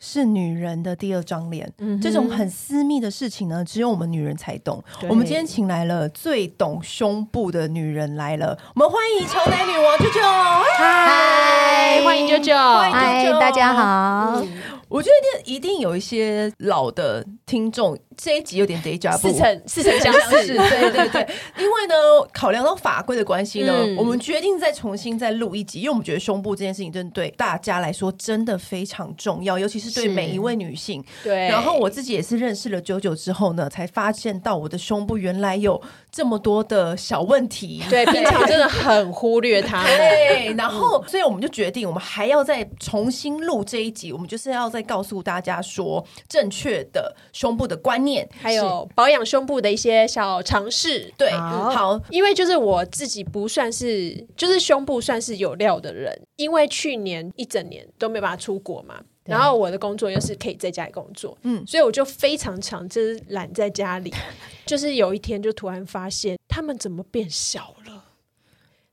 是女人的第二张脸，嗯，这种很私密的事情呢，只有我们女人才懂。我们今天请来了最懂胸部的女人来了，我们欢迎乔奶女王 JoJo。嗨，欢迎 JoJo，嗨，大家好。嗯我觉得一定有一些老的听众，这一集有点 deja vu，似曾似曾相识，对对对。因为呢，考量到法规的关系呢，嗯、我们决定再重新再录一集，因为我们觉得胸部这件事情真的对大家来说真的非常重要，尤其是对每一位女性。对。然后我自己也是认识了 JoJo 之后呢，才发现到我的胸部原来有这么多的小问题。对，平常真的很忽略它。对。然后，所以我们就决定，我们还要再重新录这一集，我们就是要再。告诉大家说正确的胸部的观念，还有保养胸部的一些小尝试。对，好，好，因为就是我自己不算是，就是胸部算是有料的人，因为去年一整年都没办法出国嘛，然后我的工作又是可以在家里工作，嗯，所以我就非常常就是懒在家里，就是有一天就突然发现他们怎么变小了，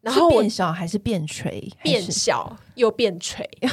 然后变小还是变垂？变小又变垂。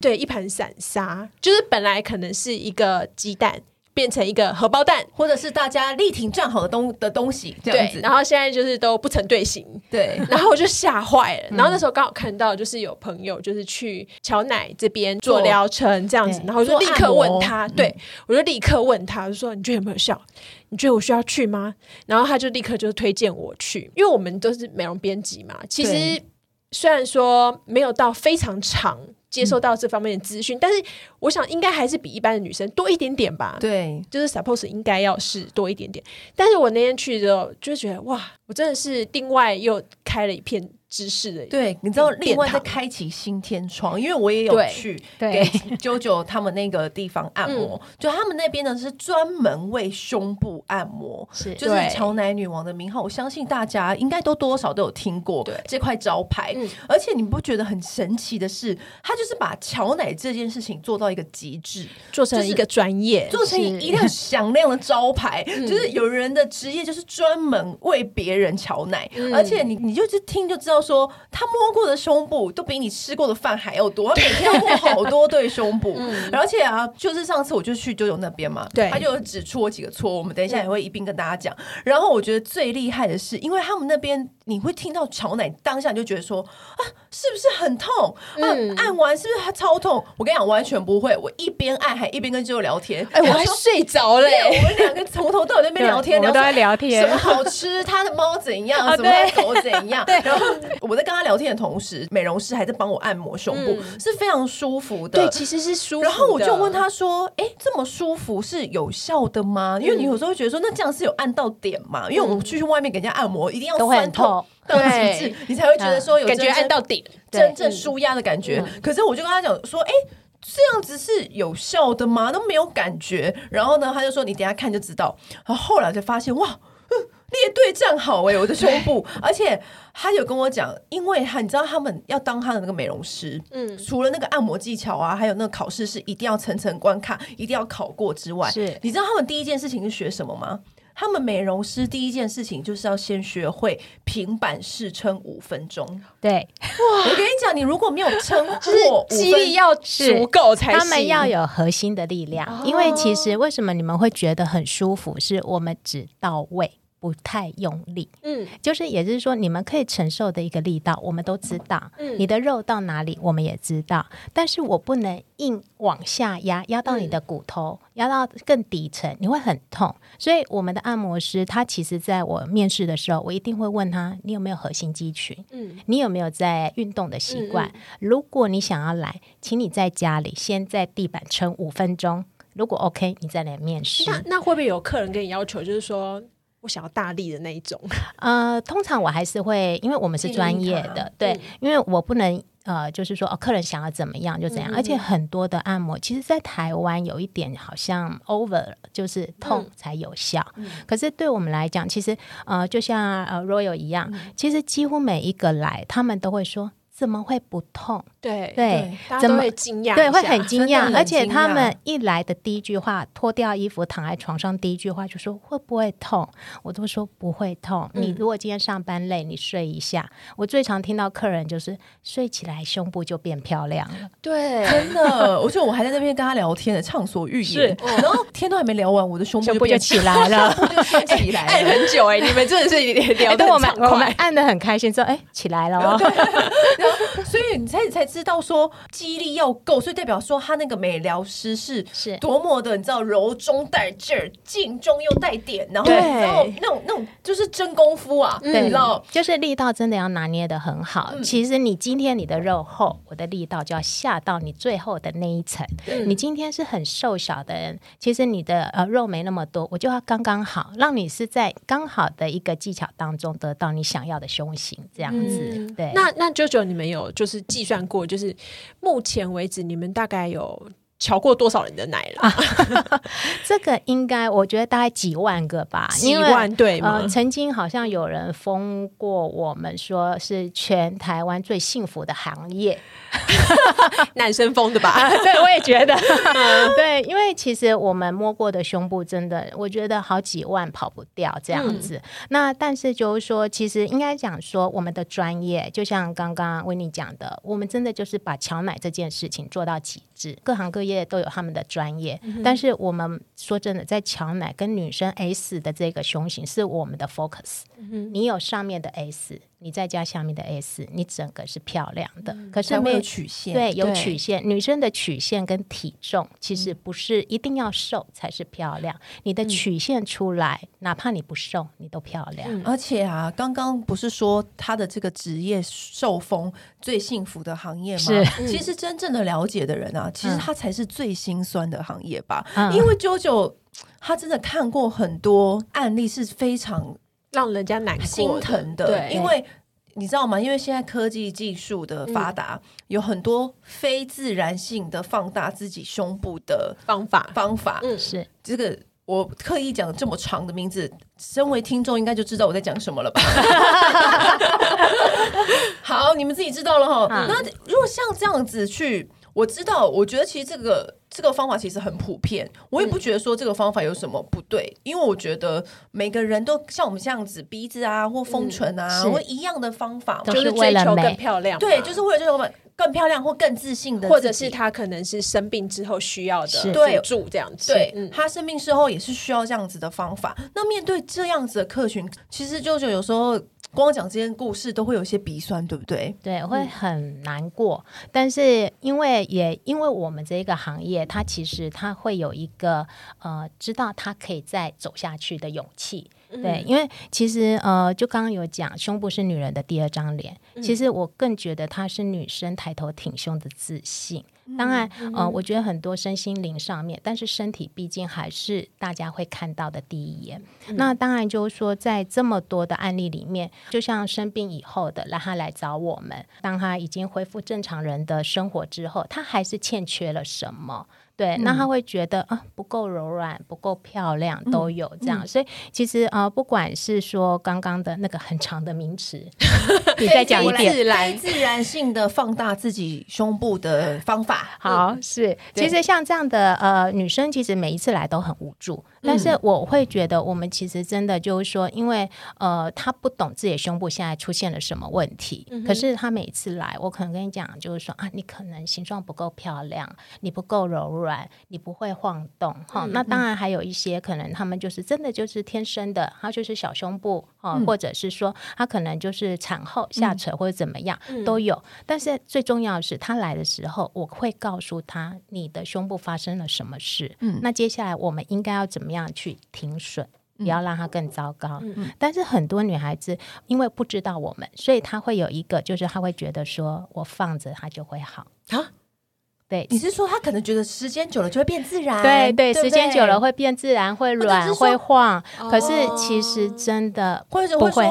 对，一盘散沙，就是本来可能是一个鸡蛋，变成一个荷包蛋，或者是大家力挺站好的东的东西这样子。然后现在就是都不成队形。对，然后我就吓坏了。然后那时候刚好看到，就是有朋友就是去乔奶这边做疗程这样子，然后我就立刻问他，对，我就立刻问他，就说你觉得有没有效？你觉得我需要去吗？然后他就立刻就推荐我去，因为我们都是美容编辑嘛。其实虽然说没有到非常长。接受到这方面的资讯，嗯、但是我想应该还是比一般的女生多一点点吧。对，就是 suppose 应该要是多一点点。但是我那天去的时候，就觉得哇，我真的是另外又开了一片。知识的对，你知道另外在开启新天窗，因为我也有去给 JoJo 他们那个地方按摩，就他们那边呢是专门为胸部按摩，是就是乔奶女王的名号，我相信大家应该都多少都有听过这块招牌，而且你不觉得很神奇的是，他就是把乔奶这件事情做到一个极致，做成一个专业，做成一辆响亮的招牌，就是有人的职业就是专门为别人乔奶，而且你你就是听就知道。说他摸过的胸部都比你吃过的饭还要多，他每天要摸好多对胸部，嗯、而且啊，就是上次我就去 JoJo 那边嘛，对，他就指出我几个错，我们等一下也会一并跟大家讲。然后我觉得最厉害的是，因为他们那边你会听到乔奶当下就觉得说啊，是不是很痛？嗯，按完是不是还超痛？我跟你讲，完全不会，我一边按还一边跟 JoJo 聊天，哎，我还 睡着了。我们两个从头到尾在那边聊天，我们都在聊天，什么好吃？他的猫怎样？什么狗怎样？对，然后。我在跟他聊天的同时，美容师还在帮我按摩胸部，嗯、是非常舒服的。对，其实是舒服。然后我就问他说：“哎、欸，这么舒服是有效的吗？”嗯、因为你有时候会觉得说，那这样是有按到点嘛？嗯、因为我们去外面给人家按摩，一定要酸痛到极致，你才会觉得说有感觉按到点，真正舒压的感觉。嗯、可是我就跟他讲说：“哎、欸，这样子是有效的吗？都没有感觉。”然后呢，他就说：“你等下看就知道。”然后后来就发现哇。列队站好哎、欸，我的胸部，而且他有跟我讲，因为他你知道他们要当他的那个美容师，嗯，除了那个按摩技巧啊，还有那个考试是一定要层层关卡，一定要考过之外，是，你知道他们第一件事情是学什么吗？他们美容师第一件事情就是要先学会平板式撑五分钟。对，哇，我跟你讲，你如果没有撑过，肌力要足够才行。他们要有核心的力量，哦、因为其实为什么你们会觉得很舒服，是我们只到位。不太用力，嗯，就是也就是说，你们可以承受的一个力道，我们都知道，嗯，你的肉到哪里，我们也知道，但是我不能硬往下压，压到你的骨头，嗯、压到更底层，你会很痛。所以，我们的按摩师他其实在我面试的时候，我一定会问他，你有没有核心肌群？嗯，你有没有在运动的习惯？嗯、如果你想要来，请你在家里先在地板撑五分钟，如果 OK，你再来面试。那那会不会有客人跟你要求，就是说？我想要大力的那一种，呃，通常我还是会，因为我们是专业的，对，嗯、因为我不能，呃，就是说，哦，客人想要怎么样就怎样，嗯、而且很多的按摩，其实，在台湾有一点好像 over 了，就是痛才有效，嗯、可是对我们来讲，其实，呃，就像呃 Royal 一样，嗯、其实几乎每一个来，他们都会说。怎么会不痛？对对，大家都会惊讶，对，会很惊讶。而且他们一来的第一句话，脱掉衣服躺在床上，第一句话就说会不会痛？我都说不会痛。嗯、你如果今天上班累，你睡一下。我最常听到客人就是睡起来胸部就变漂亮了。对，真的，我觉得我还在那边跟他聊天呢，畅所欲言。然后天都还没聊完，我的胸部就，就起来了，就起来了，按很久哎、欸，你们真的是 聊得很快，我们按的很开心，说哎起来了哦。所以你才才知道说肌力要够，所以代表说他那个美疗师是是多么的，你知道柔中带劲，劲中又带点，然后然后那种那种就是真功夫啊，对，你知道，就是力道真的要拿捏的很好。嗯、其实你今天你的肉厚，我的力道就要下到你最后的那一层。嗯、你今天是很瘦小的人，其实你的呃肉没那么多，我就要刚刚好，让你是在刚好的一个技巧当中得到你想要的胸型，这样子。嗯、对，那那 JoJo 你们有就是计算过，我就是目前为止你们大概有。乔过多少人的奶了？啊、这个应该我觉得大概几万个吧，几万对吗？呃，曾经好像有人封过我们，说是全台湾最幸福的行业，男生封的吧？啊、对，我也觉得。对，因为其实我们摸过的胸部，真的我觉得好几万跑不掉这样子。嗯、那但是就是说，其实应该讲说，我们的专业，就像刚刚维尼讲的，我们真的就是把乔奶这件事情做到极致，各行各业。业都有他们的专业，嗯、但是我们说真的，在乔奶跟女生 S 的这个胸型是我们的 focus。嗯、哼你有上面的 S。你再加下面的 S，你整个是漂亮的。嗯、可是没有曲线，对，有曲线。女生的曲线跟体重其实不是一定要瘦才是漂亮。嗯、你的曲线出来，嗯、哪怕你不瘦，你都漂亮。嗯、而且啊，刚刚不是说他的这个职业受封最幸福的行业吗？是。其实真正的了解的人啊，其实他才是最心酸的行业吧？嗯、因为 JoJo 他真的看过很多案例，是非常。让人家难心疼的，对，因为你知道吗？因为现在科技技术的发达，嗯、有很多非自然性的放大自己胸部的方法方法。嗯，是这个我刻意讲这么长的名字，身为听众应该就知道我在讲什么了吧？好，你们自己知道了哈。嗯、那如果像这样子去，我知道，我觉得其实这个。这个方法其实很普遍，我也不觉得说这个方法有什么不对，嗯、因为我觉得每个人都像我们这样子，鼻子啊或丰唇啊，或、嗯、一样的方法，就是追求更漂亮，对，就是为了追求更漂亮或更自信的，或者是他可能是生病之后需要的辅助这样子，对，嗯、他生病之后也是需要这样子的方法。那面对这样子的客群，其实舅舅有时候。光讲这件故事都会有些鼻酸，对不对？对，会很难过。但是因为也因为我们这个行业，它其实它会有一个呃，知道它可以再走下去的勇气。嗯、对，因为其实呃，就刚刚有讲，胸部是女人的第二张脸。嗯、其实我更觉得它是女生抬头挺胸的自信。当然，嗯、呃，我觉得很多身心灵上面，但是身体毕竟还是大家会看到的第一眼。嗯、那当然就是说，在这么多的案例里面，就像生病以后的，让他来找我们，当他已经恢复正常人的生活之后，他还是欠缺了什么？对，那他会觉得啊不够柔软，不够漂亮，都有这样。所以其实啊，不管是说刚刚的那个很长的名词，你再讲一遍，自然自然性的放大自己胸部的方法。好，是其实像这样的呃女生，其实每一次来都很无助。但是我会觉得，我们其实真的就是说，因为呃她不懂自己的胸部现在出现了什么问题。可是她每次来，我可能跟你讲，就是说啊，你可能形状不够漂亮，你不够柔软。你不会晃动哈，嗯、那当然还有一些可能他们就是真的就是天生的，他就是小胸部或者是说他可能就是产后下垂或者怎么样、嗯、都有。但是最重要的是，他来的时候我会告诉他你的胸部发生了什么事。嗯，那接下来我们应该要怎么样去停损，不要让它更糟糕。嗯、但是很多女孩子因为不知道我们，所以她会有一个就是她会觉得说我放着它就会好啊。对，你是说他可能觉得时间久了就会变自然？对对，对对，时间久了会变自然，会软，会晃。可是其实真的不会。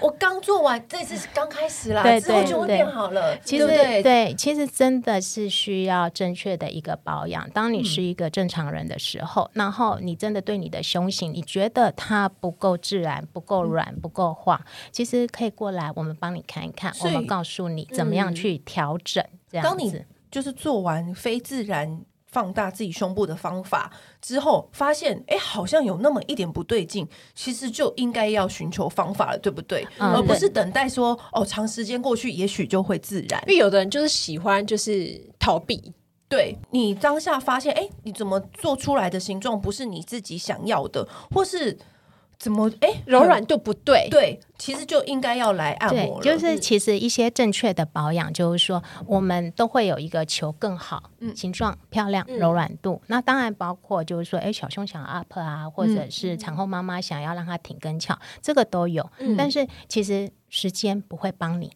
我刚做完，这次是刚开始啦，对之后就会变好了。其实对对，对，其实真的是需要正确的一个保养。当你是一个正常人的时候，嗯、然后你真的对你的胸型，你觉得它不够自然、不够软、嗯、不够晃，其实可以过来，我们帮你看一看，我们告诉你怎么样去调整。嗯、这样子，就是做完非自然。放大自己胸部的方法之后，发现哎，好像有那么一点不对劲，其实就应该要寻求方法了，对不对？嗯、而不是等待说哦，长时间过去，也许就会自然。因为有的人就是喜欢就是逃避，对，你当下发现哎，你怎么做出来的形状不是你自己想要的，或是。怎么？哎，柔软度不对，对，其实就应该要来按摩了。就是其实一些正确的保养，就是说我们都会有一个求更好，嗯，形状漂亮，柔软度。那当然包括就是说，哎，小胸想 up 啊，或者是产后妈妈想要让它挺跟翘，这个都有。但是其实时间不会帮你。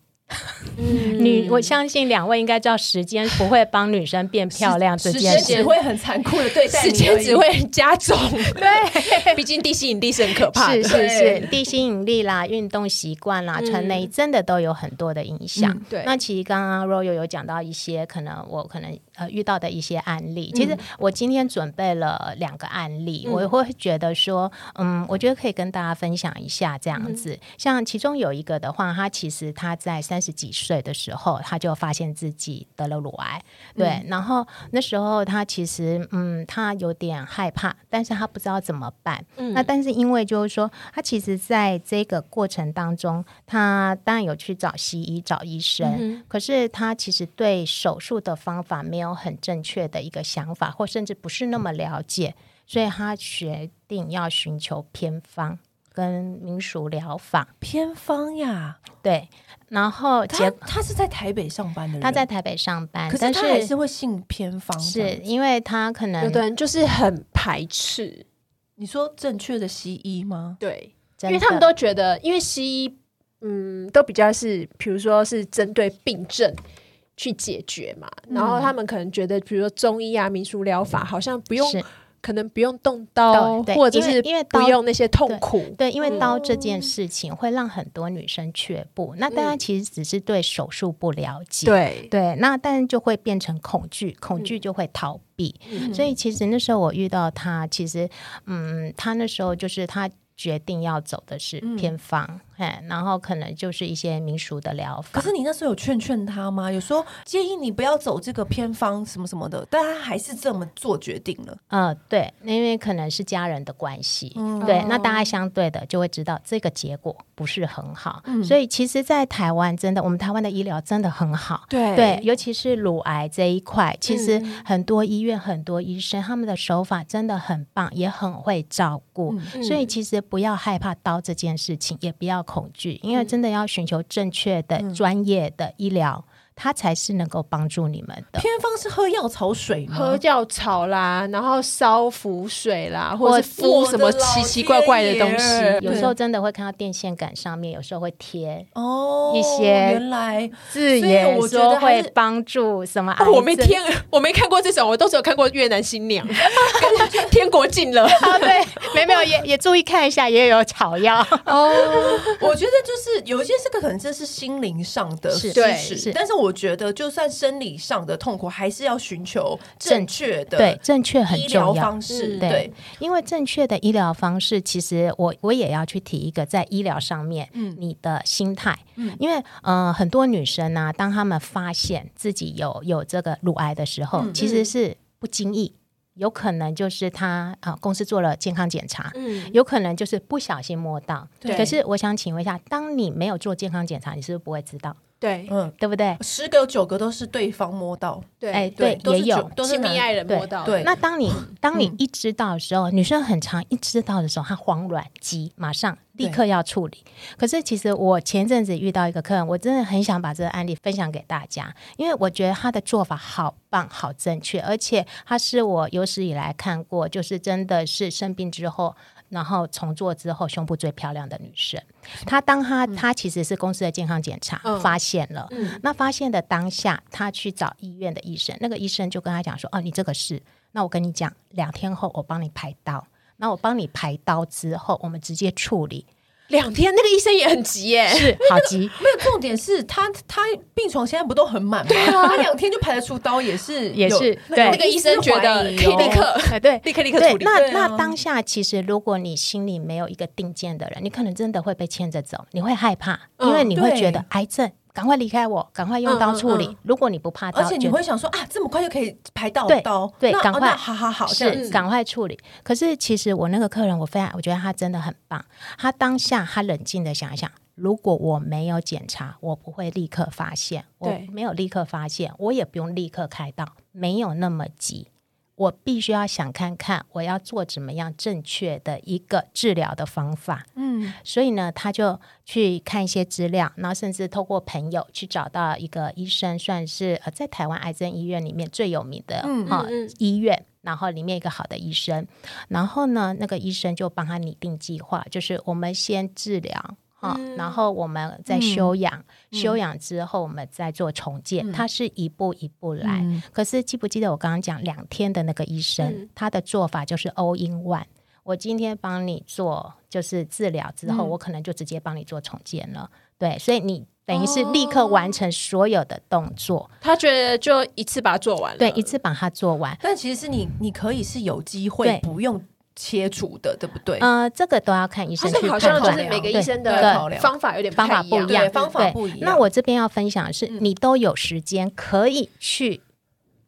女，我相信两位应该知道，时间不会帮女生变漂亮这件事，只会很残酷的对待，时间只会加重。对，毕竟地心引力是很可怕的，是是是，地心引力啦，运动习惯啦，穿内衣真的都有很多的影响。对，那其实刚刚 Royal 有讲到一些，可能我可能呃遇到的一些案例。其实我今天准备了两个案例，我会觉得说，嗯，我觉得可以跟大家分享一下这样子。像其中有一个的话，他其实他在三十几岁的时候，他就发现自己得了乳癌，对，嗯、然后那时候他其实，嗯，他有点害怕，但是他不知道怎么办。嗯、那但是因为就是说，他其实在这个过程当中，他当然有去找西医、找医生，嗯、可是他其实对手术的方法没有很正确的一个想法，或甚至不是那么了解，所以他决定要寻求偏方。跟民俗疗法偏方呀，对，然后他他是在台北上班的人，他在台北上班，可是他还是会信偏方，是因为他可能有的人就是很排斥。你说正确的西医吗？对，因为他们都觉得，因为西医嗯都比较是，比如说是针对病症去解决嘛，然后他们可能觉得，比如说中医啊、民俗疗法好像不用。可能不用动刀，或者是因为不用那些痛苦。对，因为刀这件事情会让很多女生却步。那大家其实只是对手术不了解，对对。那但就会变成恐惧，恐惧就会逃避。所以其实那时候我遇到他，其实嗯，他那时候就是他。决定要走的是偏方，然后可能就是一些民俗的疗法。可是你那时候有劝劝他吗？有说建议你不要走这个偏方什么什么的，但他还是这么做决定了。嗯、呃，对，因为可能是家人的关系，嗯、对，那大家相对的就会知道这个结果不是很好。嗯、所以其实，在台湾真的，我们台湾的医疗真的很好，对对，尤其是乳癌这一块，其实很多医院、很多医生他们的手法真的很棒，也很会照顾，嗯、所以其实。不要害怕刀这件事情，也不要恐惧，因为真的要寻求正确的、专业的医疗。它才是能够帮助你们的。偏方是喝药草水吗？喝药草啦，然后烧符水啦，或者是敷什么奇奇怪怪的东西。有时候真的会看到电线杆上面，有时候会贴哦一些原来字眼，说会帮助什么？我没贴，我没看过这种，我都只有看过越南新娘 天国近了。对，没没有，也也注意看一下，也有草药哦。我觉得就是有一些这个可能这是心灵上的事，是，但是我。觉得，就算生理上的痛苦，还是要寻求正确的对正确很重要方式。对，对，因为正确的医疗方式，其实我我也要去提一个，在医疗上面，嗯，你的心态，嗯，因为呃，很多女生呢、啊，当她们发现自己有有这个乳癌的时候，嗯、其实是不经意，有可能就是他啊、呃，公司做了健康检查，嗯，有可能就是不小心摸到。对可是我想请问一下，当你没有做健康检查，你是不是不会知道？对，嗯，对不对？十个有九个都是对方摸到，对，哎，对，也有都是亲密爱人摸到。对，那当你当你一知道的时候，女生很长一知道的时候，她慌乱急，马上立刻要处理。可是其实我前阵子遇到一个客人，我真的很想把这个案例分享给大家，因为我觉得他的做法好棒、好正确，而且他是我有史以来看过，就是真的是生病之后。然后重做之后，胸部最漂亮的女生，她当她她其实是公司的健康检查发现了，那发现的当下，她去找医院的医生，那个医生就跟她讲说：“哦，你这个是，那我跟你讲，两天后我帮你排刀，那我帮你排刀之后，我们直接处理。”两天，那个医生也很急耶，是好急。没有重点是他他病床现在不都很满吗？对他两天就排得出刀，也是也是对那个医生觉得可以立刻对立刻立刻处理。那那当下其实如果你心里没有一个定见的人，你可能真的会被牵着走，你会害怕，因为你会觉得癌症。赶快离开我，赶快用刀处理。嗯嗯嗯、如果你不怕刀，而且你会想说啊，这么快就可以排到刀，对，赶快，好好好，是赶快处理。可是其实我那个客人，我非常，我觉得他真的很棒。他当下他冷静的想一想，如果我没有检查，我不会立刻发现，我没有立刻发现，我也不用立刻开刀，没有那么急。我必须要想看看，我要做怎么样正确的一个治疗的方法。嗯，所以呢，他就去看一些资料，然后甚至透过朋友去找到一个医生，算是呃在台湾癌症医院里面最有名的哈、嗯哦、医院，然后里面一个好的医生。然后呢，那个医生就帮他拟定计划，就是我们先治疗。啊、哦，然后我们再休养，嗯、休养之后我们再做重建，嗯、它是一步一步来。嗯、可是记不记得我刚刚讲两天的那个医生，嗯、他的做法就是 all in one。我今天帮你做就是治疗之后，嗯、我可能就直接帮你做重建了。对，所以你等于是立刻完成所有的动作。他觉得就一次把它做完了，对，一次把它做完。但其实是你，你可以是有机会不用。切除的对不对？呃，这个都要看医生去判断。好像就是每个医生的方法有点方法不一样，方法不一样。那我这边要分享的是，你都有时间可以去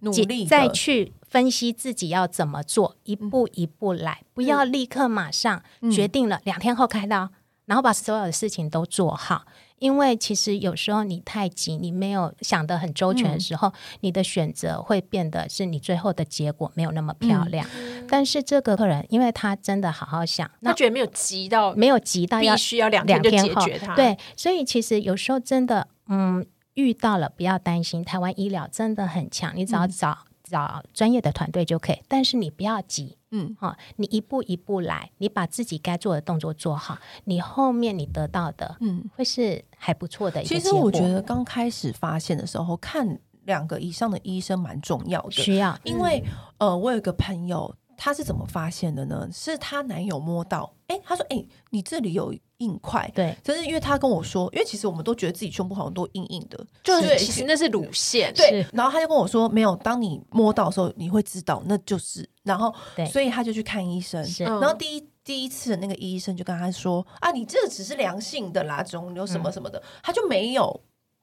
努力，再去分析自己要怎么做，一步一步来，不要立刻马上决定了两天后开刀，然后把所有的事情都做好。因为其实有时候你太急，你没有想得很周全的时候，嗯、你的选择会变得是你最后的结果没有那么漂亮。嗯、但是这个客人，因为他真的好好想，他觉得没有急到，没有急到要必须要两天就解决他。对，所以其实有时候真的，嗯，遇到了不要担心，台湾医疗真的很强，你只要找。嗯找专业的团队就可以，但是你不要急，嗯，哈，你一步一步来，你把自己该做的动作做好，你后面你得到的，嗯，会是还不错的一个。其实我觉得刚开始发现的时候，看两个以上的医生蛮重要的，需要，因为、嗯、呃，我有个朋友。她是怎么发现的呢？是她男友摸到，哎，他说，哎，你这里有硬块，对，就是因为他跟我说，因为其实我们都觉得自己胸部好像都硬硬的，就是其实那是乳腺，对。然后他就跟我说，没有，当你摸到的时候，你会知道那就是，然后，所以他就去看医生，然后第一第一次的那个医生就跟他说，啊，你这个只是良性的啦，肿瘤什么什么的，他就没有。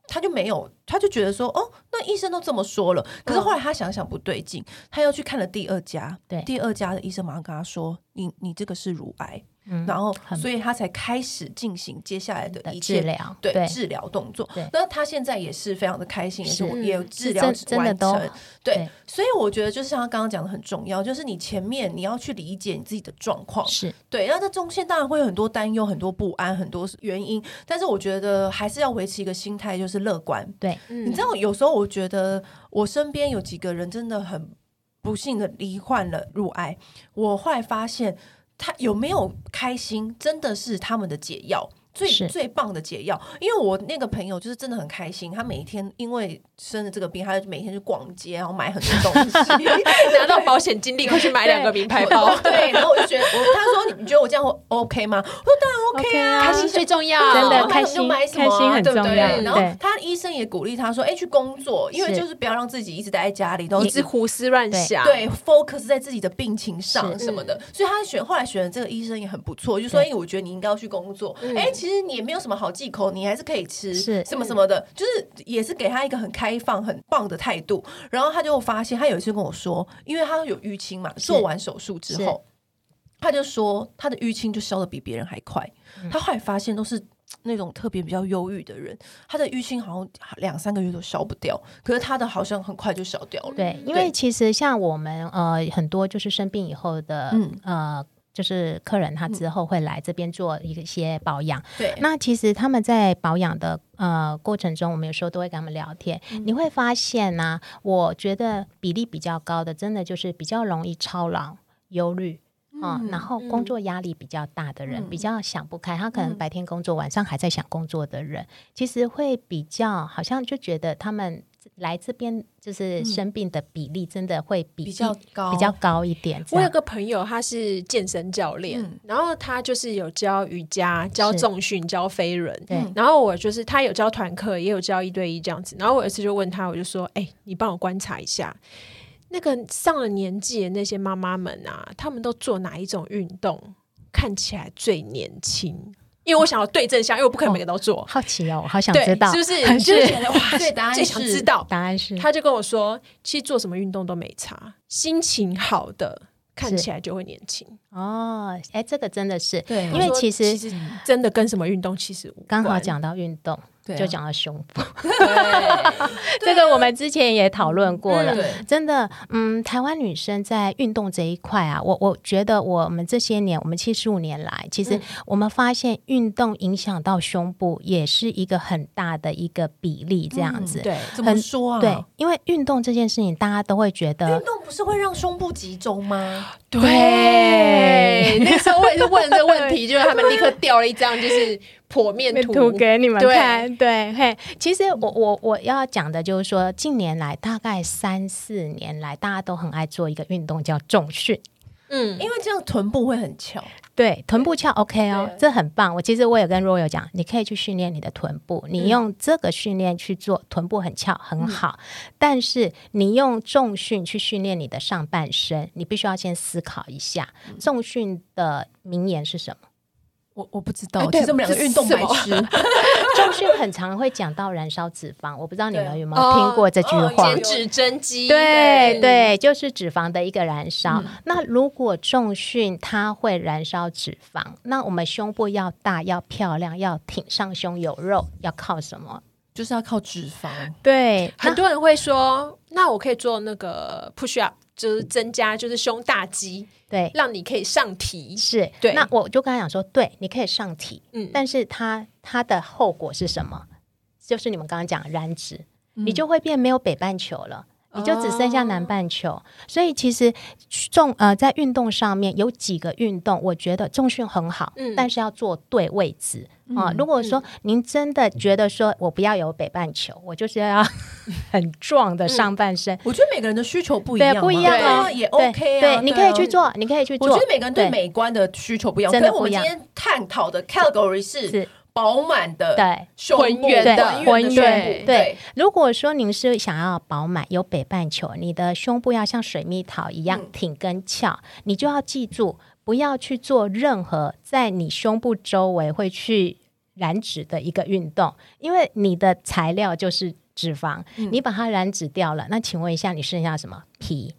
他就没有，他就觉得说，哦，那医生都这么说了。可是后来他想想不对劲，他又去看了第二家，对，第二家的医生马上跟他说，你你这个是乳癌。嗯、然后，所以他才开始进行接下来的一切治疗，对，对治疗动作。那他现在也是非常的开心，是也是也有治疗完成。对，对所以我觉得就是像他刚刚讲的很重要，就是你前面你要去理解你自己的状况，是对。那在中间当然会有很多担忧、很多不安、很多原因，但是我觉得还是要维持一个心态，就是乐观。对，你知道有时候我觉得我身边有几个人真的很不幸的罹患了乳癌，我后来发现。他有没有开心，真的是他们的解药。最最棒的解药，因为我那个朋友就是真的很开心，他每一天因为生了这个病，他就每天去逛街，然后买很多东西，拿到保险金立刻去买两个名牌包。对，然后我就觉得，我他说你觉得我这样 OK 吗？我说当然 OK 啊，开心最重要，真的开心，买什么，对不对。然后他医生也鼓励他说，哎，去工作，因为就是不要让自己一直待在家里，都一直胡思乱想，对，focus 在自己的病情上什么的。所以他选后来选的这个医生也很不错，就说，哎，我觉得你应该要去工作，哎。其实你也没有什么好忌口，你还是可以吃，是什么什么的，就是也是给他一个很开放、很棒的态度。然后他就发现，他有一次跟我说，因为他有淤青嘛，做完手术之后，他就说他的淤青就消的比别人还快。他后来发现，都是那种特别比较忧郁的人，他的淤青好像两三个月都消不掉，可是他的好像很快就消掉了。对，因为其实像我们呃很多就是生病以后的嗯呃。就是客人他之后会来这边做一些保养，对。那其实他们在保养的呃过程中，我们有时候都会跟他们聊天。嗯、你会发现呢、啊，我觉得比例比较高的，真的就是比较容易操劳、忧虑啊，嗯、然后工作压力比较大的人，嗯、比较想不开。他可能白天工作，晚上还在想工作的人，嗯、其实会比较好像就觉得他们。来这边就是生病的比例真的会比、嗯、比较高比较高一点。我有个朋友，他是健身教练，嗯、然后他就是有教瑜伽、教重训、教飞人。对，然后我就是他有教团课，也有教一对一这样子。然后我有一次就问他，我就说：“哎、欸，你帮我观察一下，那个上了年纪的那些妈妈们啊，他们都做哪一种运动，看起来最年轻？”因为我想要对症下，因为我不可能每个都做。好奇哦，我好想知道，是不是？就是觉得哇，答案是最想知道答案是。他就跟我说，其实做什么运动都没差，心情好的看起来就会年轻。哦，哎，这个真的是，对，因为其实其实真的跟什么运动其实刚好讲到运动。对啊、就讲到胸部，对 这个我们之前也讨论过了。嗯、真的，嗯，台湾女生在运动这一块啊，我我觉得我们这些年，我们七十五年来，其实我们发现运动影响到胸部也是一个很大的一个比例，这样子。嗯、对，很怎么说啊？对，因为运动这件事情，大家都会觉得运动不是会让胸部集中吗？对，对那时候我也是问这个问题，就是他们立刻掉了一张，就是。剖面图，给你们看，对，嘿，其实我我我要讲的就是说，近年来大概三四年来，大家都很爱做一个运动叫重训，嗯，因为这样臀部会很翘，对，臀部翘 OK 哦，这很棒。我其实我也跟 Royal 讲，你可以去训练你的臀部，你用这个训练去做臀部很翘很好，嗯、但是你用重训去训练你的上半身，你必须要先思考一下，重训的名言是什么？我我不知道，其实我们两个运动白痴。重训很常会讲到燃烧脂肪，我不知道你们有没有听过这句话？减脂增肌，对对，就是脂肪的一个燃烧。那如果重训它会燃烧脂肪，那我们胸部要大、要漂亮、要挺上胸有肉，要靠什么？就是要靠脂肪。对，很多人会说，那我可以做那个 push up。就是增加，就是胸大肌，对，让你可以上提，是对。那我就跟他讲说，对，你可以上提，嗯，但是它它的后果是什么？就是你们刚刚讲燃脂，嗯、你就会变没有北半球了。你就只剩下南半球，哦、所以其实重呃在运动上面有几个运动，我觉得重训很好，嗯、但是要做对位置啊。嗯、如果说您真的觉得说我不要有北半球，嗯、我就是要 很壮的上半身，嗯，我觉得每个人的需求不一样，对，不一样啊，也 OK 啊，对，你可以去做，你可以去做。我觉得每个人对美观的需求不一样，真的。我们今天探讨的 category 是。是饱满的，对，浑圆的，浑圆。对，如果说您是想要饱满，有北半球，你的胸部要像水蜜桃一样挺跟翘，你就要记住，不要去做任何在你胸部周围会去燃脂的一个运动，因为你的材料就是脂肪，你把它燃脂掉了，那请问一下，你剩下什么？皮。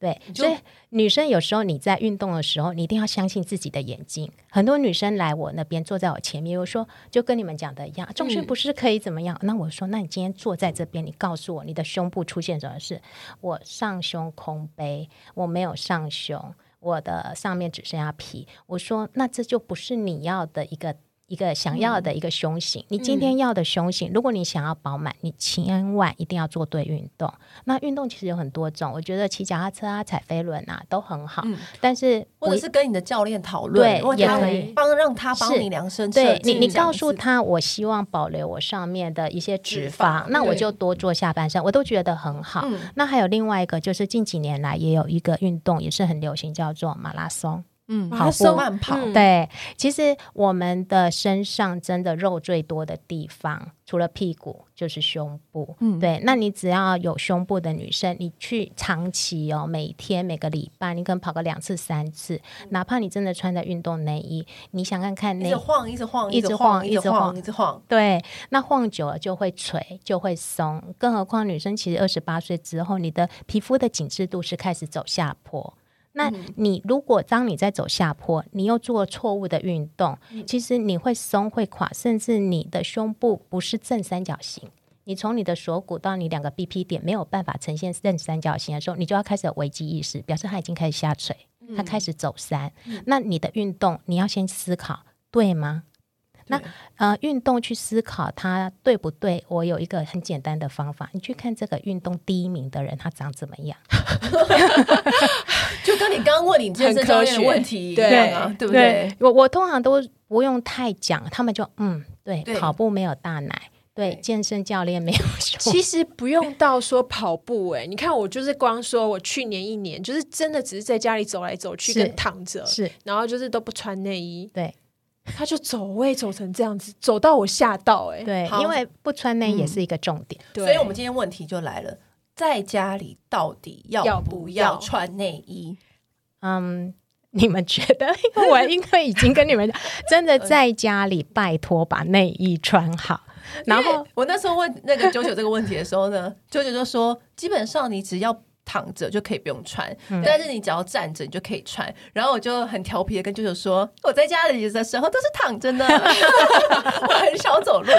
对，所以女生有时候你在运动的时候，你一定要相信自己的眼睛。很多女生来我那边坐在我前面，我说就跟你们讲的一样，重训不是可以怎么样？嗯、那我说，那你今天坐在这边，你告诉我你的胸部出现什么事？我上胸空杯，我没有上胸，我的上面只剩下皮。我说，那这就不是你要的一个。一个想要的一个胸型，嗯、你今天要的胸型，嗯、如果你想要饱满，你千万一定要做对运动。那运动其实有很多种，我觉得骑脚踏车啊、踩飞轮啊都很好。嗯、但是或者是跟你的教练讨论，对，也可以帮让他帮你量身。对你，你告诉他，我希望保留我上面的一些脂肪，脂肪那我就多做下半身，我都觉得很好。嗯、那还有另外一个，就是近几年来也有一个运动也是很流行，叫做马拉松。嗯，跑步慢跑，对，其实我们的身上真的肉最多的地方，除了屁股就是胸部。嗯，对，那你只要有胸部的女生，你去长期哦，每天每个礼拜，你可能跑个两次三次，哪怕你真的穿着运动内衣，你想看看，那一直晃，一直晃，一直晃，一直晃，一直晃，对，那晃久了就会垂，就会松。更何况女生其实二十八岁之后，你的皮肤的紧致度是开始走下坡。那你如果当你在走下坡，你又做错误的运动，其实你会松会垮，甚至你的胸部不是正三角形，你从你的锁骨到你两个 BP 点没有办法呈现正三角形的时候，你就要开始有危机意识，表示它已经开始下垂，它开始走山。那你的运动你要先思考，对吗？那呃，运动去思考它对不对？我有一个很简单的方法，你去看这个运动第一名的人，他长怎么样？就跟你刚刚问你健身教练的问题一样啊，对，对不对？对我我通常都不用太讲，他们就嗯，对，对跑步没有大奶。对，健身教练没有说。其实不用到说跑步哎、欸，你看我就是光说我去年一年就是真的只是在家里走来走去跟躺着，是，然后就是都不穿内衣，对，他就走位走成这样子，走到我吓到哎、欸，对，因为不穿内衣也是一个重点，嗯、所以我们今天问题就来了，在家里到底要不要穿内衣？嗯。你们觉得？因为我应该已经跟你们讲，真的在家里拜托把内衣穿好。然后我那时候问那个九九这个问题的时候呢，九九就说，基本上你只要躺着就可以不用穿，嗯、但是你只要站着你就可以穿。然后我就很调皮的跟舅舅说，我在家里的时候都是躺着呢，我很少走路。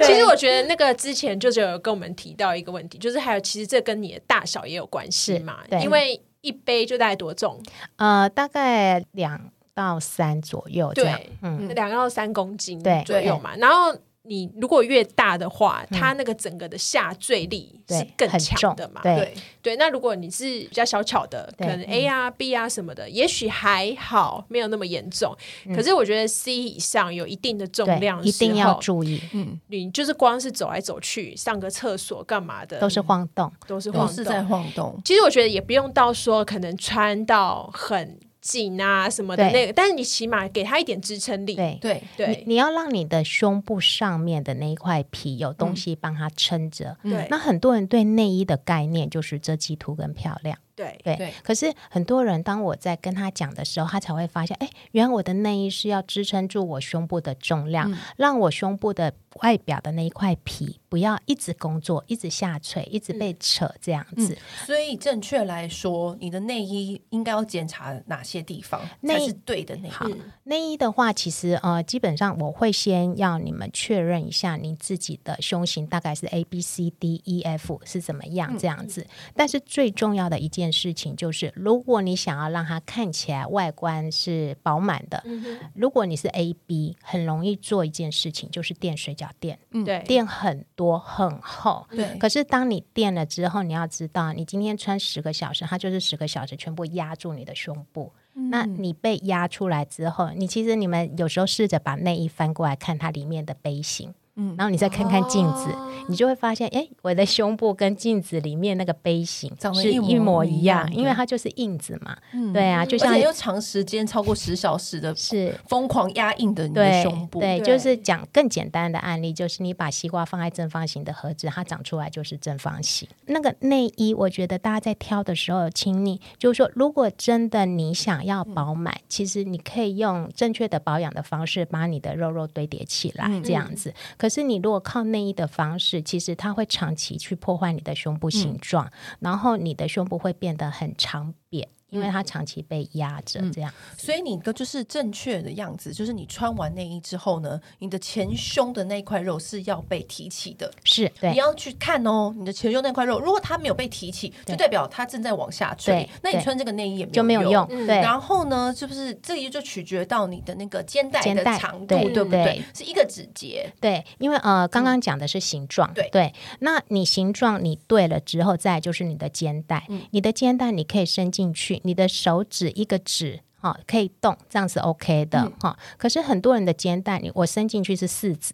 其实我觉得那个之前舅舅有跟我们提到一个问题，就是还有其实这跟你的大小也有关系嘛，因为。一杯就大概多重？呃，大概两到三左右对，嗯，两到三公斤左右嘛。然后你如果越大的话，它那个整个的下坠力是更强的嘛？对对。那如果你是比较小巧的，可能 A 啊 B 啊什么的，也许还好，没有那么严重。可是我觉得 C 以上有一定的重量，一定要注意。嗯，你就是光是走来走去、上个厕所干嘛的，都是晃动，都是晃动，在晃动。其实我觉得也不用到说可能穿到很。紧啊什么的那个，但是你起码给他一点支撑力。对对对，你你要让你的胸部上面的那一块皮有东西帮他撑着。对，那很多人对内衣的概念就是遮肌图跟漂亮。对对，对，可是很多人当我在跟他讲的时候，他才会发现，哎，原来我的内衣是要支撑住我胸部的重量，嗯、让我胸部的外表的那一块皮不要一直工作，一直下垂，一直被扯这样子。嗯、所以正确来说，你的内衣应该要检查哪些地方才是对的内衣？好，内衣的话，其实呃，基本上我会先要你们确认一下你自己的胸型大概是 A B C D E F 是怎么样这样子。嗯、但是最重要的一件。件事情就是，如果你想要让它看起来外观是饱满的，嗯、如果你是 A B，很容易做一件事情，就是垫水饺垫，嗯、对，垫很多很厚，对。可是当你垫了之后，你要知道，你今天穿十个小时，它就是十个小时全部压住你的胸部。嗯、那你被压出来之后，你其实你们有时候试着把内衣翻过来看它里面的杯型。嗯，然后你再看看镜子，哦、你就会发现，哎，我的胸部跟镜子里面那个杯型是一模一样，因为它就是印子嘛。嗯、对啊，就像又长时间超过十小时的，是疯狂压印的你的胸部。对，对对，就是讲更简单的案例，就是你把西瓜放在正方形的盒子，它长出来就是正方形。那个内衣，我觉得大家在挑的时候，请你就是说，如果真的你想要饱满，嗯、其实你可以用正确的保养的方式，把你的肉肉堆叠起来，嗯、这样子。可是你如果靠内衣的方式，其实它会长期去破坏你的胸部形状，嗯、然后你的胸部会变得很长扁。因为它长期被压着，这样、嗯，所以你的就是正确的样子，就是你穿完内衣之后呢，你的前胸的那块肉是要被提起的，是，对，你要去看哦，你的前胸那块肉，如果它没有被提起，就代表它正在往下坠，那你穿这个内衣也没有就没有用，对。然后呢，是不是这个就取决到你的那个肩带的长度，对，对不对？对是一个指节，对，因为呃，刚刚讲的是形状，嗯、对对，那你形状你对了之后，再就是你的肩带，嗯、你的肩带你可以伸进去。你的手指一个指哈可以动，这样是 OK 的哈。嗯、可是很多人的肩带，你我伸进去是四指，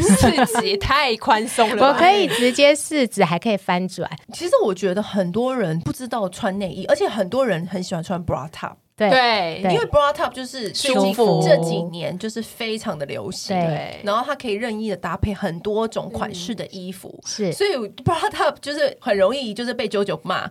四指也太宽松了。我可以直接四指，还可以翻转。其实我觉得很多人不知道穿内衣，而且很多人很喜欢穿 bra top。对，因为 bra top 就是舒服，这几年就是非常的流行。对，然后它可以任意的搭配很多种款式的衣服，是，所以 bra top 就是很容易就是被九九骂。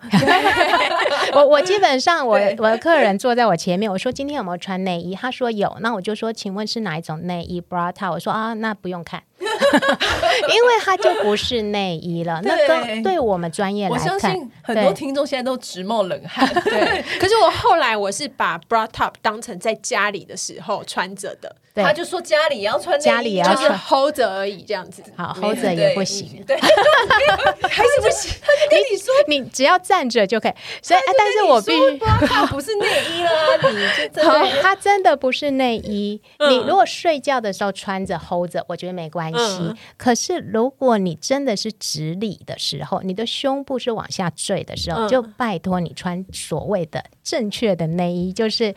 我我基本上我我的客人坐在我前面，我说今天有没有穿内衣？他说有，那我就说请问是哪一种内衣 bra top？我说啊，那不用看。因为它就不是内衣了，那个对我们专业来看，我相信很多听众现在都直冒冷汗。对，对 可是我后来我是把 bra top 当成在家里的时候穿着的。对他就说家里也要穿，家里也要穿，就是 hold 着而已，这样子。好，hold 着也不行，对，还是不行。他就跟你说，你你只要站着就可以。所以，但是我必须，它不是内衣了，你这 好，它真的不是内衣。你如果睡觉的时候穿着 hold 着，我觉得没关系。可是如果你真的是直立的时候，你的胸部是往下坠的时候，就拜托你穿所谓的正确的内衣，就是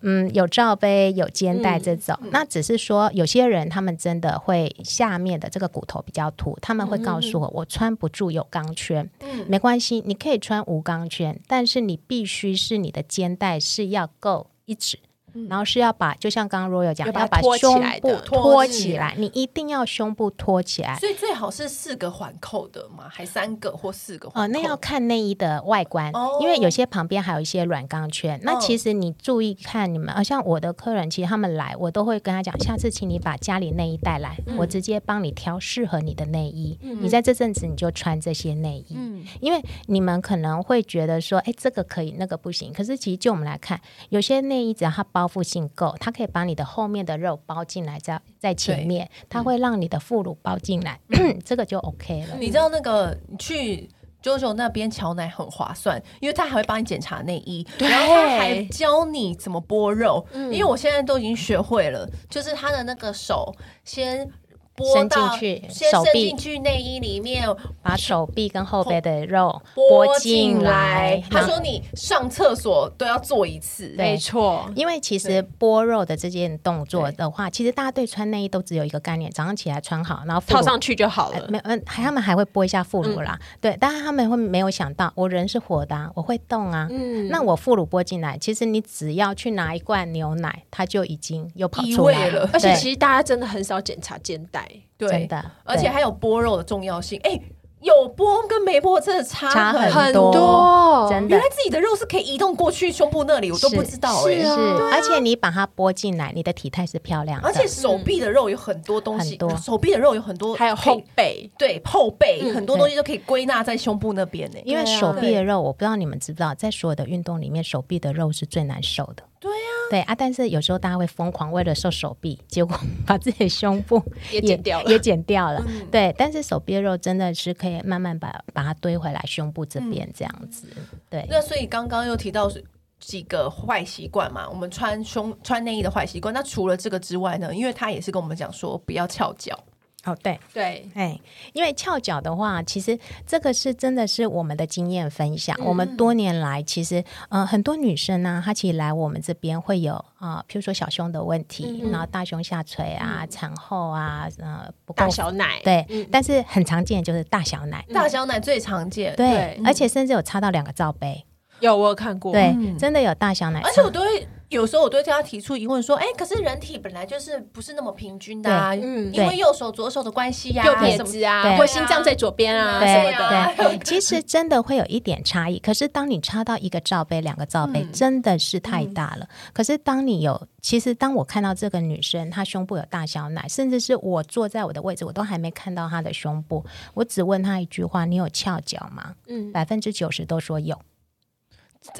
嗯有罩杯、有肩带这种。那只是说有些人他们真的会下面的这个骨头比较凸，他们会告诉我我穿不住有钢圈，没关系，你可以穿无钢圈，但是你必须是你的肩带是要够一指。然后是要把，就像刚刚 Royal 讲，要把胸部托起来，你一定要胸部托起来。所以最好是四个环扣的嘛，还三个或四个环那要看内衣的外观，因为有些旁边还有一些软钢圈。那其实你注意看，你们，啊像我的客人，其实他们来，我都会跟他讲，下次请你把家里内衣带来，我直接帮你挑适合你的内衣。你在这阵子你就穿这些内衣，因为你们可能会觉得说，哎，这个可以，那个不行。可是其实就我们来看，有些内衣只要它包。包覆性够，它可以把你的后面的肉包进来，在在前面，它会让你的副乳包进来，这个就 OK 了。你知道那个去 JoJo 那边乔奶很划算，因为他还会帮你检查内衣，然后他还教你怎么剥肉。嗯、因为我现在都已经学会了，就是他的那个手先。伸进去，手臂进去内衣里面，把手臂跟后背的肉拨进来。他说：“你上厕所都要做一次。”没错，因为其实拨肉的这件动作的话，其实大家对穿内衣都只有一个概念：早上起来穿好，然后套上去就好了。没，嗯，他们还会拨一下副乳啦。对，但是他们会没有想到，我人是活的，我会动啊。嗯，那我副乳拨进来，其实你只要去拿一罐牛奶，它就已经又跑出来了。而且其实大家真的很少检查肩带。对，真的，而且还有剥肉的重要性。哎，有剥跟没剥真的差很多，真的。原来自己的肉是可以移动过去胸部那里，我都不知道。哎，是，而且你把它剥进来，你的体态是漂亮的。而且手臂的肉有很多东西，手臂的肉有很多，还有后背，对，后背很多东西都可以归纳在胸部那边呢。因为手臂的肉，我不知道你们知不知道，在所有的运动里面，手臂的肉是最难受的。对呀，对啊，但是有时候大家会疯狂为了瘦手臂，结果 把自己的胸部 也减掉了，也减掉了。对，但是手臂肉真的是可以慢慢把把它堆回来，胸部这边这样子。对，那所以刚刚又提到几个坏习惯嘛，我们穿胸穿内衣的坏习惯。那除了这个之外呢？因为他也是跟我们讲说不要翘脚。哦，对。对，哎，因为翘脚的话，其实这个是真的是我们的经验分享。嗯、我们多年来，其实呃，很多女生呢、啊，她其实来我们这边会有啊、呃，譬如说小胸的问题，嗯、然后大胸下垂啊，嗯、产后啊，呃，不够大小奶，对，嗯、但是很常见就是大小奶，大小奶最常见，对，对。而且甚至有插到两个罩杯，有我有看过，对，嗯、真的有大小奶，而且我都会。有时候我都会对他提出疑问说：“哎，可是人体本来就是不是那么平均的啊，嗯，因为右手左手的关系呀，右撇子啊，或心脏在左边啊，什么的。其实真的会有一点差异。可是当你插到一个罩杯、两个罩杯，真的是太大了。可是当你有，其实当我看到这个女生她胸部有大小奶，甚至是我坐在我的位置，我都还没看到她的胸部，我只问她一句话：你有翘脚吗？嗯，百分之九十都说有。”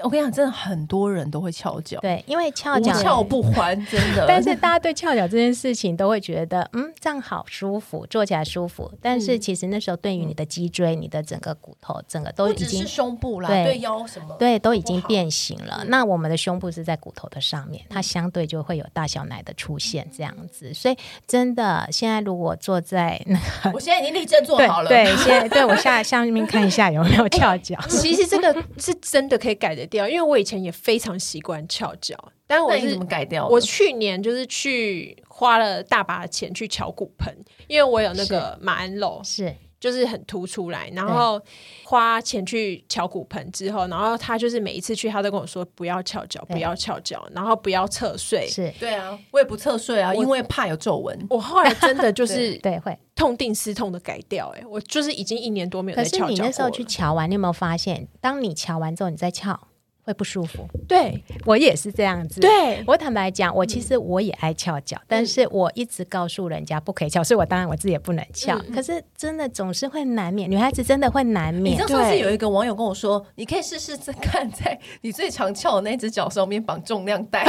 我跟你讲，真的很多人都会翘脚，对，因为翘脚翘不还，真的。但是大家对翘脚这件事情都会觉得，嗯，这样好舒服，坐起来舒服。但是其实那时候对于你的脊椎、你的整个骨头，整个都已经是胸部啦，对腰什么，对，都已经变形了。那我们的胸部是在骨头的上面，它相对就会有大小奶的出现这样子。所以真的，现在如果坐在那个，我现在已经立正坐好了，对，现在对我下下面看一下有没有翘脚。其实这个是真的可以改。改得掉，因为我以前也非常习惯翘脚，但我是怎么改掉？我去年就是去花了大把钱去翘骨盆，因为我有那个马鞍肉，是就是很凸出来，然后花钱去敲骨盆之后，然后他就是每一次去，他都跟我说不要翘脚，不要翘脚，然后不要侧睡。是对啊，我也不侧睡啊，因为怕有皱纹。我后来真的就是 对会痛定思痛的改掉。哎，我就是已经一年多没有在翘脚。可是你那时候去翘完，你有没有发现，当你翘完之后，你再翘？会不舒服，对我也是这样子。对我坦白讲，我其实我也爱翘脚，嗯、但是我一直告诉人家不可以翘，所以我当然我自己也不能翘。嗯、可是真的总是会难免，女孩子真的会难免。你知道上次有一个网友跟我说，你可以试试再看，在你最常翘的那只脚上面绑重量带，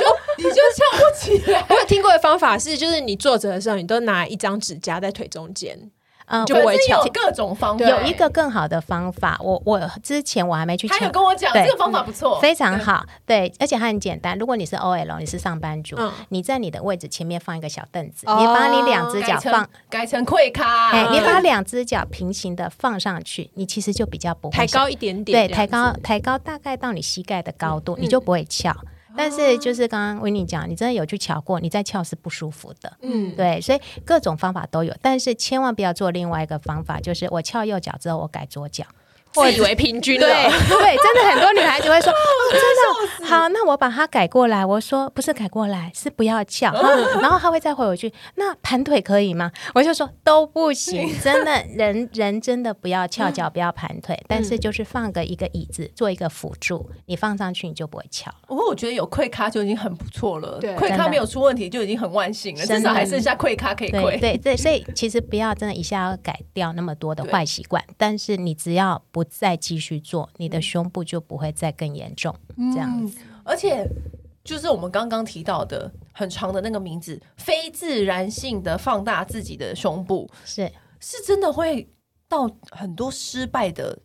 就你就翘不起来。我有听过的方法是，就是你坐着的时候，你都拿一张纸夹在腿中间。嗯，就不会翘。有各种方法，有一个更好的方法。我我之前我还没去，他有跟我讲这个方法不错，非常好。对，而且它很简单。如果你是 OL，你是上班族，你在你的位置前面放一个小凳子，你把你两只脚放改成跪咖，哎，你把两只脚平行的放上去，你其实就比较不会抬高一点点，对，抬高抬高大概到你膝盖的高度，你就不会翘。但是就是刚刚维尼讲，你真的有去翘过，你再翘是不舒服的。嗯，对，所以各种方法都有，但是千万不要做另外一个方法，就是我翘右脚之后我改左脚。我以为平均了，对对，真的很多女孩子会说，哦、真的好，那我把它改过来。我说不是改过来，是不要翘。然后她会再回我句，那盘腿可以吗？我就说都不行，真的人人真的不要翘脚，不要盘腿，但是就是放个一个椅子做一个辅助，你放上去你就不会翘。不过我觉得有跪咖就已经很不错了，对，跪咖没有出问题就已经很万幸了，至少还剩下跪咖可以跪。对对，所以其实不要真的一下要改掉那么多的坏习惯，但是你只要不。再继续做，你的胸部就不会再更严重。嗯、这样子，而且就是我们刚刚提到的很长的那个名字，非自然性的放大自己的胸部，是是真的会到很多失败的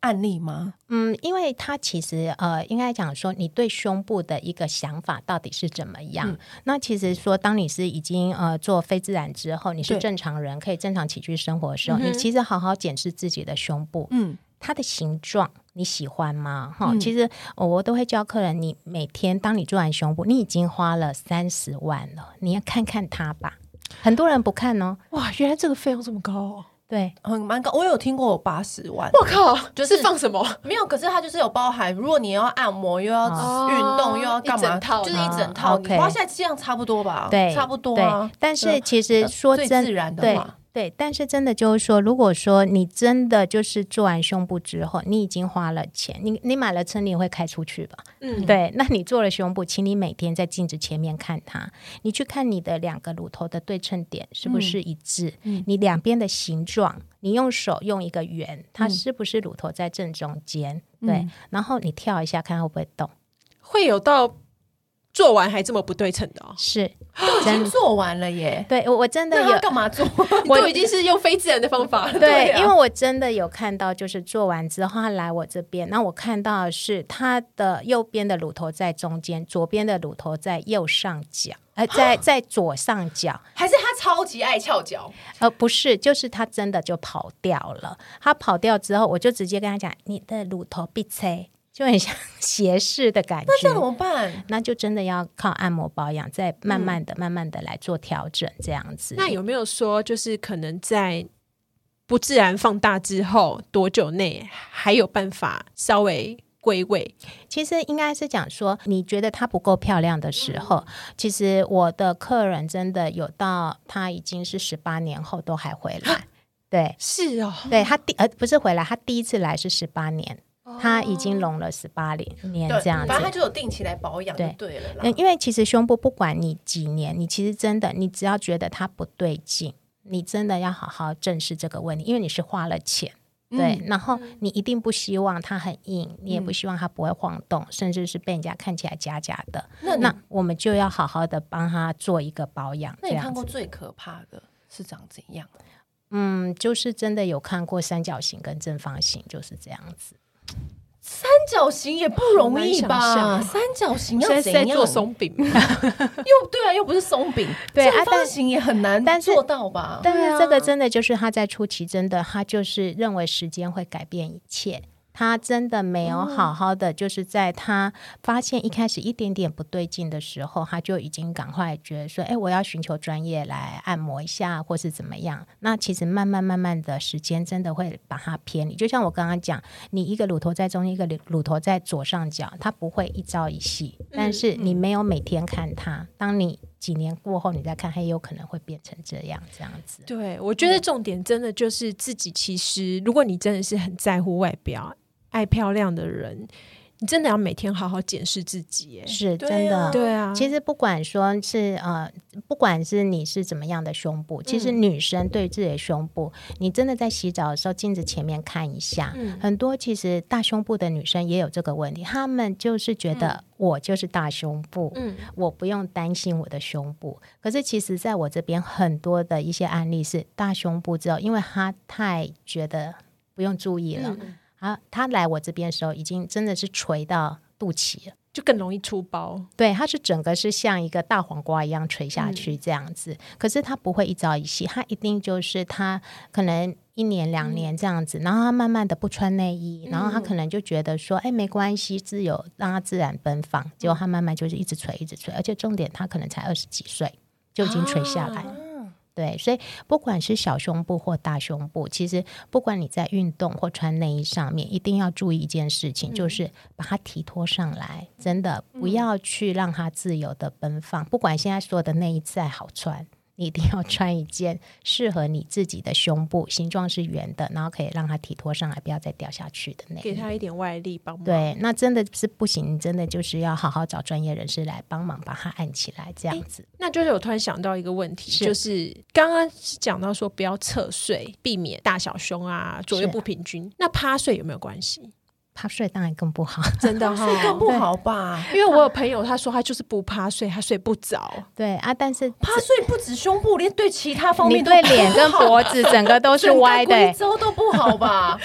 案例吗？嗯，因为他其实呃，应该讲说，你对胸部的一个想法到底是怎么样？嗯、那其实说，当你是已经呃做非自然之后，你是正常人，可以正常起居生活的时候，对你其实好好检视自己的胸部，嗯。它的形状你喜欢吗？哈、嗯，其实我都会教客人，你每天当你做完胸部，你已经花了三十万了，你要看看它吧。很多人不看哦，哇，原来这个费用这么高哦。对，很蛮高。我有听过有八十万，我靠，就是放什么？没有，可是它就是有包含，如果你要按摩又要运动又要干嘛，就是一整套，你花下来这样差不多吧？对，差不多。但是其实说真自然的话。对，但是真的就是说，如果说你真的就是做完胸部之后，你已经花了钱，你你买了车，你也会开出去吧？嗯，对。那你做了胸部，请你每天在镜子前面看它，你去看你的两个乳头的对称点是不是一致？嗯，你两边的形状，你用手用一个圆，它是不是乳头在正中间？嗯，对，然后你跳一下，看会不会动？会有到。做完还这么不对称的哦，是 都已经做完了耶。对，我我真的有干嘛做？我 都已经是用非自然的方法了。对，因为我真的有看到，就是做完之后他来我这边，那我看到的是他的右边的乳头在中间，左边的乳头在右上角，呃，在在左上角，还是他超级爱翘脚？呃，不是，就是他真的就跑掉了。他跑掉之后，我就直接跟他讲：“你的乳头必吹。”就很像 斜视的感觉，那这怎么办？那就真的要靠按摩保养，再慢慢的、嗯、慢慢的来做调整，这样子。那有没有说，就是可能在不自然放大之后多久内，还有办法稍微归位？其实应该是讲说，你觉得它不够漂亮的时候，嗯、其实我的客人真的有到他已经是十八年后都还回来。对，是哦，对他第呃不是回来，他第一次来是十八年。他已经隆了十八年年这样子，反正他就有定期来保养，对对了。因为其实胸部不管你几年，你其实真的，你只要觉得它不对劲，你真的要好好正视这个问题，因为你是花了钱，对。嗯、然后你一定不希望它很硬，你也不希望它不会晃动，嗯、甚至是被人家看起来假假的。那那我们就要好好的帮他做一个保养。那你看过最可怕的是长怎样？嗯，就是真的有看过三角形跟正方形，就是这样子。三角形也不容易吧？三角形要怎样做松饼？又对啊，又不是松饼。对，正方形也很难做到吧？但是这个真的就是他在初期，真的他就是认为时间会改变一切。他真的没有好好的，就是在他发现一开始一点点不对劲的时候，他就已经赶快觉得说：“哎，我要寻求专业来按摩一下，或是怎么样。”那其实慢慢慢慢的时间真的会把它偏离。就像我刚刚讲，你一个乳头在中间，一个乳头在左上角，它不会一朝一夕。但是你没有每天看它，当你几年过后你再看，它也有可能会变成这样这样子。对，我觉得重点真的就是自己。其实，如果你真的是很在乎外表。爱漂亮的人，你真的要每天好好检视自己，哎，是真的，对啊。其实不管说是呃，不管是你是怎么样的胸部，其实女生对自己的胸部，嗯、你真的在洗澡的时候镜子前面看一下，嗯、很多其实大胸部的女生也有这个问题，她们就是觉得我就是大胸部，嗯，我不用担心我的胸部。可是其实在我这边很多的一些案例是大胸部之后，因为她太觉得不用注意了。嗯啊，他来我这边的时候，已经真的是垂到肚脐了，就更容易出包。对，他是整个是像一个大黄瓜一样垂下去这样子。嗯、可是他不会一朝一夕，他一定就是他可能一年两年这样子，嗯、然后他慢慢的不穿内衣，嗯、然后他可能就觉得说，哎，没关系，自由让他自然奔放。结果他慢慢就是一直垂，一直垂，而且重点他可能才二十几岁就已经垂下来。啊对，所以不管是小胸部或大胸部，其实不管你在运动或穿内衣上面，一定要注意一件事情，嗯、就是把它提托上来，真的不要去让它自由的奔放。嗯、不管现在所有的内衣再好穿。你一定要穿一件适合你自己的胸部形状是圆的，然后可以让它提托上来，不要再掉下去的那。给他一点外力帮忙。对，那真的是不行，你真的就是要好好找专业人士来帮忙把它按起来，这样子。那就是我突然想到一个问题，是就是刚刚是讲到说不要侧睡，避免大小胸啊左右不平均，那趴睡有没有关系？趴睡当然更不好，真的哈、哦，更不好吧？因为我有朋友，他说他就是不趴睡，他睡不着。对啊，但是趴睡不止胸部，连对其他方面，对脸跟脖子整个都是歪的，贵州都不好吧？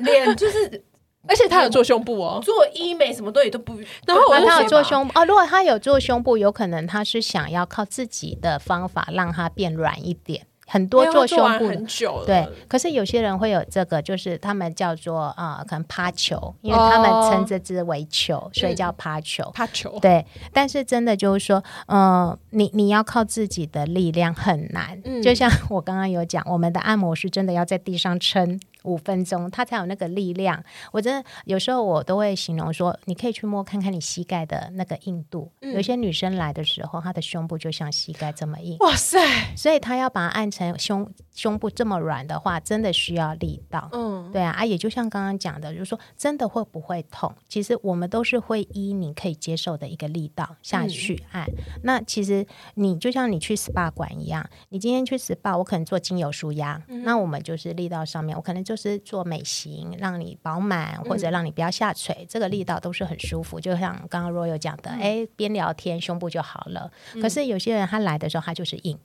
脸脸就是，而且他有做胸部哦，做医美什么都也都不。然后他有做胸部哦，如果他有做胸部，有可能他是想要靠自己的方法让它变软一点。很多做胸部很久了，对，可是有些人会有这个，就是他们叫做啊、呃，可能趴球，因为他们称这只为球，哦、所以叫趴球。趴球，对。但是真的就是说，嗯、呃，你你要靠自己的力量很难。嗯、就像我刚刚有讲，我们的按摩师真的要在地上撑五分钟，他才有那个力量。我真的有时候我都会形容说，你可以去摸看看你膝盖的那个硬度。嗯、有些女生来的时候，她的胸部就像膝盖这么硬。哇塞！所以她要把它按成。胸胸部这么软的话，真的需要力道。嗯，对啊，啊，也就像刚刚讲的，就是说，真的会不会痛？其实我们都是会依你可以接受的一个力道下去按。嗯、那其实你就像你去 SPA 馆一样，你今天去 SPA，我可能做精油舒压，嗯、那我们就是力道上面，我可能就是做美型，让你饱满或者让你不要下垂，嗯、这个力道都是很舒服。就像刚刚 Royal 讲的，哎、嗯，边聊天胸部就好了。嗯、可是有些人他来的时候，他就是硬。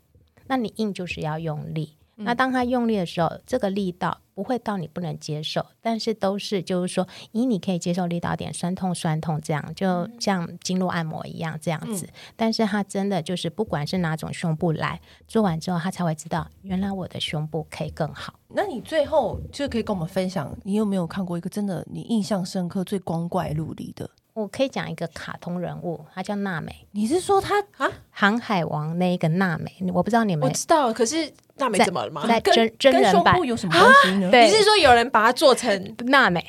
那你硬就是要用力，嗯、那当他用力的时候，这个力道不会到你不能接受，但是都是就是说，以你可以接受力道点酸痛酸痛这样，就像经络按摩一样这样子。嗯、但是他真的就是不管是哪种胸部来做完之后，他才会知道原来我的胸部可以更好。那你最后就可以跟我们分享，你有没有看过一个真的你印象深刻、最光怪陆离的？我可以讲一个卡通人物，他叫娜美。你是说他啊？航海王那一个娜美，我不知道你们。我知道，可是娜美怎么了吗？在真真人版有什么关系呢？你是说有人把它做成 娜美？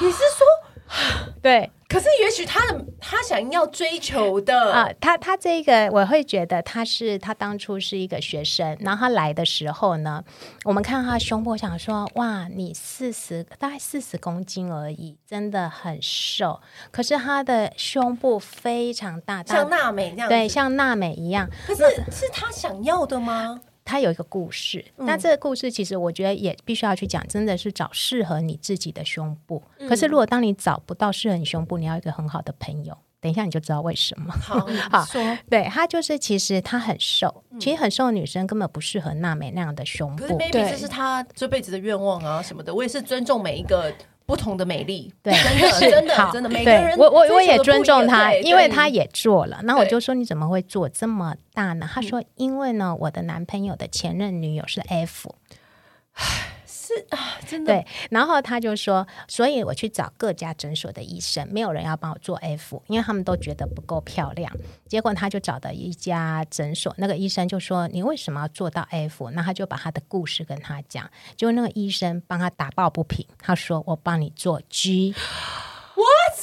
你是说 对？可是，也许他的他想要追求的啊，他他这个我会觉得他是他当初是一个学生，然后他来的时候呢，我们看他胸部，想说哇，你四十大概四十公斤而已，真的很瘦。可是他的胸部非常大，像娜美那样，对，像娜美一样。可是是他想要的吗？他有一个故事，那这个故事其实我觉得也必须要去讲，真的是找适合你自己的胸部。嗯、可是如果当你找不到适合你胸部，你要一个很好的朋友。等一下你就知道为什么。好，好说，对，他就是其实他很瘦，嗯、其实很瘦的女生根本不适合娜美那样的胸部。可是 maybe 这是他这辈子的愿望啊什么的。我也是尊重每一个。不同的美丽，对，真的真的真的，每个人我我我也尊重他，因为他也做了。那我就说，你怎么会做这么大呢？他说，因为呢，我的男朋友的前任女友是 F。对，然后他就说，所以我去找各家诊所的医生，没有人要帮我做 F，因为他们都觉得不够漂亮。结果他就找到一家诊所，那个医生就说：“你为什么要做到 F？” 那他就把他的故事跟他讲，结果那个医生帮他打抱不平，他说：“我帮你做 G。” What？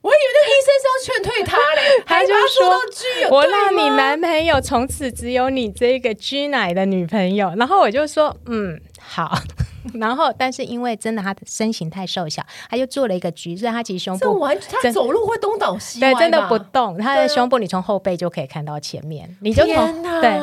我以为那个医生是要劝退他嘞，他就说：“我让你男朋友从此只有你这个 G 奶的女朋友。”然后我就说：“嗯。”好，然后，但是因为真的他的身形太瘦小，他就做了一个局，所以他其实胸部完他走路会东倒西歪，对，真的不动。他的胸部你从后背就可以看到前面，你就从对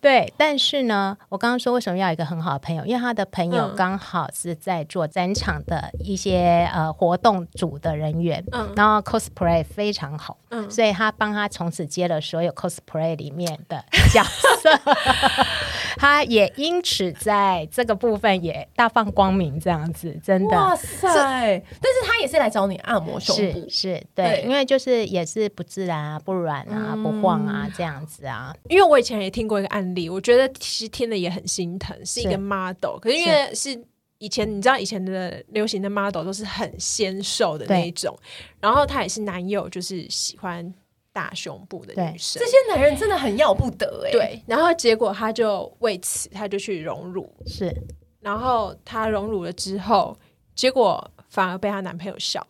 对。但是呢，我刚刚说为什么要有一个很好的朋友，因为他的朋友刚好是在做展场的一些呃活动组的人员，嗯，然后 cosplay 非常好，嗯，所以他帮他从此接了所有 cosplay 里面的角色。他也因此在这个部分也大放光明，这样子真的哇塞！但是他也是来找你按摩胸部，是，是对，对，因为就是也是不自然啊，不软啊，嗯、不晃啊，这样子啊。因为我以前也听过一个案例，我觉得其实听了也很心疼，是一个 model，可是因为是以前你知道以前的流行的 model 都是很纤瘦的那一种，然后他也是男友就是喜欢。大胸部的女生，这些男人真的很要不得哎。对，然后结果她就为此，她就去荣辱，是。然后她荣辱了之后，结果反而被她男朋友笑，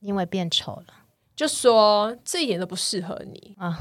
因为变丑了，就说这一点都不适合你啊。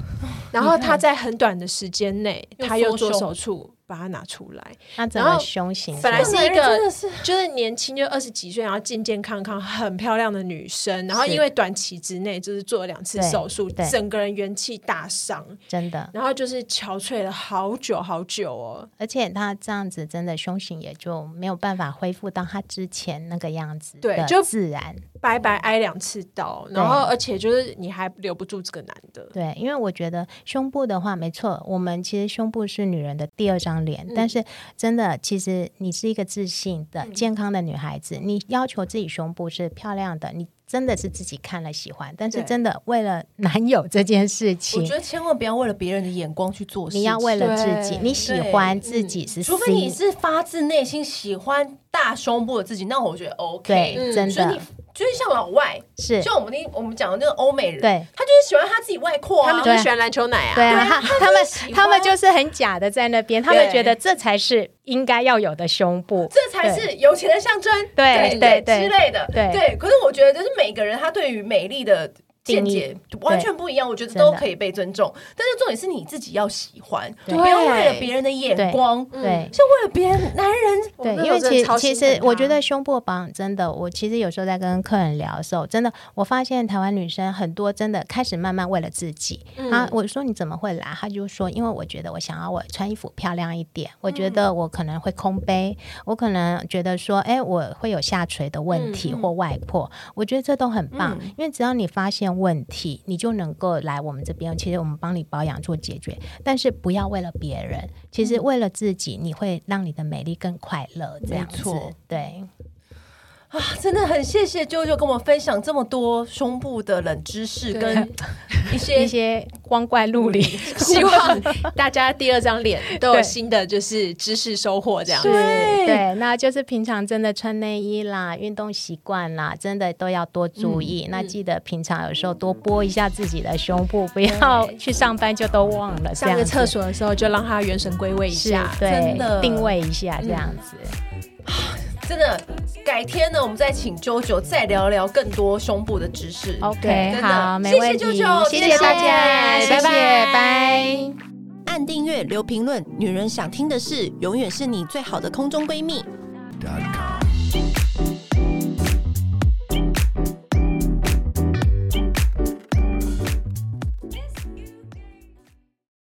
然后她在很短的时间内，她又做手术。把它拿出来，那整个胸型本来是一个就是年轻就二十几岁，然后健健康康、很漂亮的女生，然后因为短期之内就是做了两次手术，整个人元气大伤，真的。然后就是憔悴了好久好久哦，而且她这样子真的胸型也就没有办法恢复到她之前那个样子，对，就自然。白白挨两次刀，然后而且就是你还留不住这个男的，对，因为我觉得胸部的话，没错，我们其实胸部是女人的第二张脸，但是真的，其实你是一个自信的、健康的女孩子，你要求自己胸部是漂亮的，你真的是自己看了喜欢。但是真的为了男友这件事情，我觉得千万不要为了别人的眼光去做事。你要为了自己，你喜欢自己是，除非你是发自内心喜欢大胸部的自己，那我觉得 OK。对，真的。就是像老外，是就我们那我们讲的那个欧美人，对，他就是喜欢他自己外扩，他们就是喜欢篮球奶啊，对啊，他们他们就是很假的在那边，他们觉得这才是应该要有的胸部，这才是有钱的象征，对对对之类的，对对。可是我觉得，就是每个人他对于美丽的。见解完全不一样，我觉得都可以被尊重，但是重点是你自己要喜欢，不要为了别人的眼光，对，是为了别人男人。对，因为其实其实我觉得胸部保养真的，我其实有时候在跟客人聊的时候，真的我发现台湾女生很多真的开始慢慢为了自己啊。我说你怎么会来？他就说因为我觉得我想要我穿衣服漂亮一点，我觉得我可能会空杯，我可能觉得说哎我会有下垂的问题或外扩，我觉得这都很棒，因为只要你发现。问题，你就能够来我们这边。其实我们帮你保养做解决，但是不要为了别人，其实为了自己，你会让你的美丽更快乐。这样子，对。啊，真的很谢谢啾啾跟我们分享这么多胸部的冷知识跟一些 一些光怪陆离，希望大家第二张脸都有新的就是知识收获这样子。对，对，那就是平常真的穿内衣啦，运动习惯啦，真的都要多注意。嗯、那记得平常有时候多拨一下自己的胸部，不要去上班就都忘了。上个厕所的时候就让它元神归位一下，对，真定位一下这样子。嗯真的，改天呢，我们再请啾啾再聊聊更多胸部的知识。OK，好，没问题。谢谢啾啾，谢谢大家，谢谢，拜拜。按订阅，留评论，女人想听的事，永远是你最好的空中闺蜜。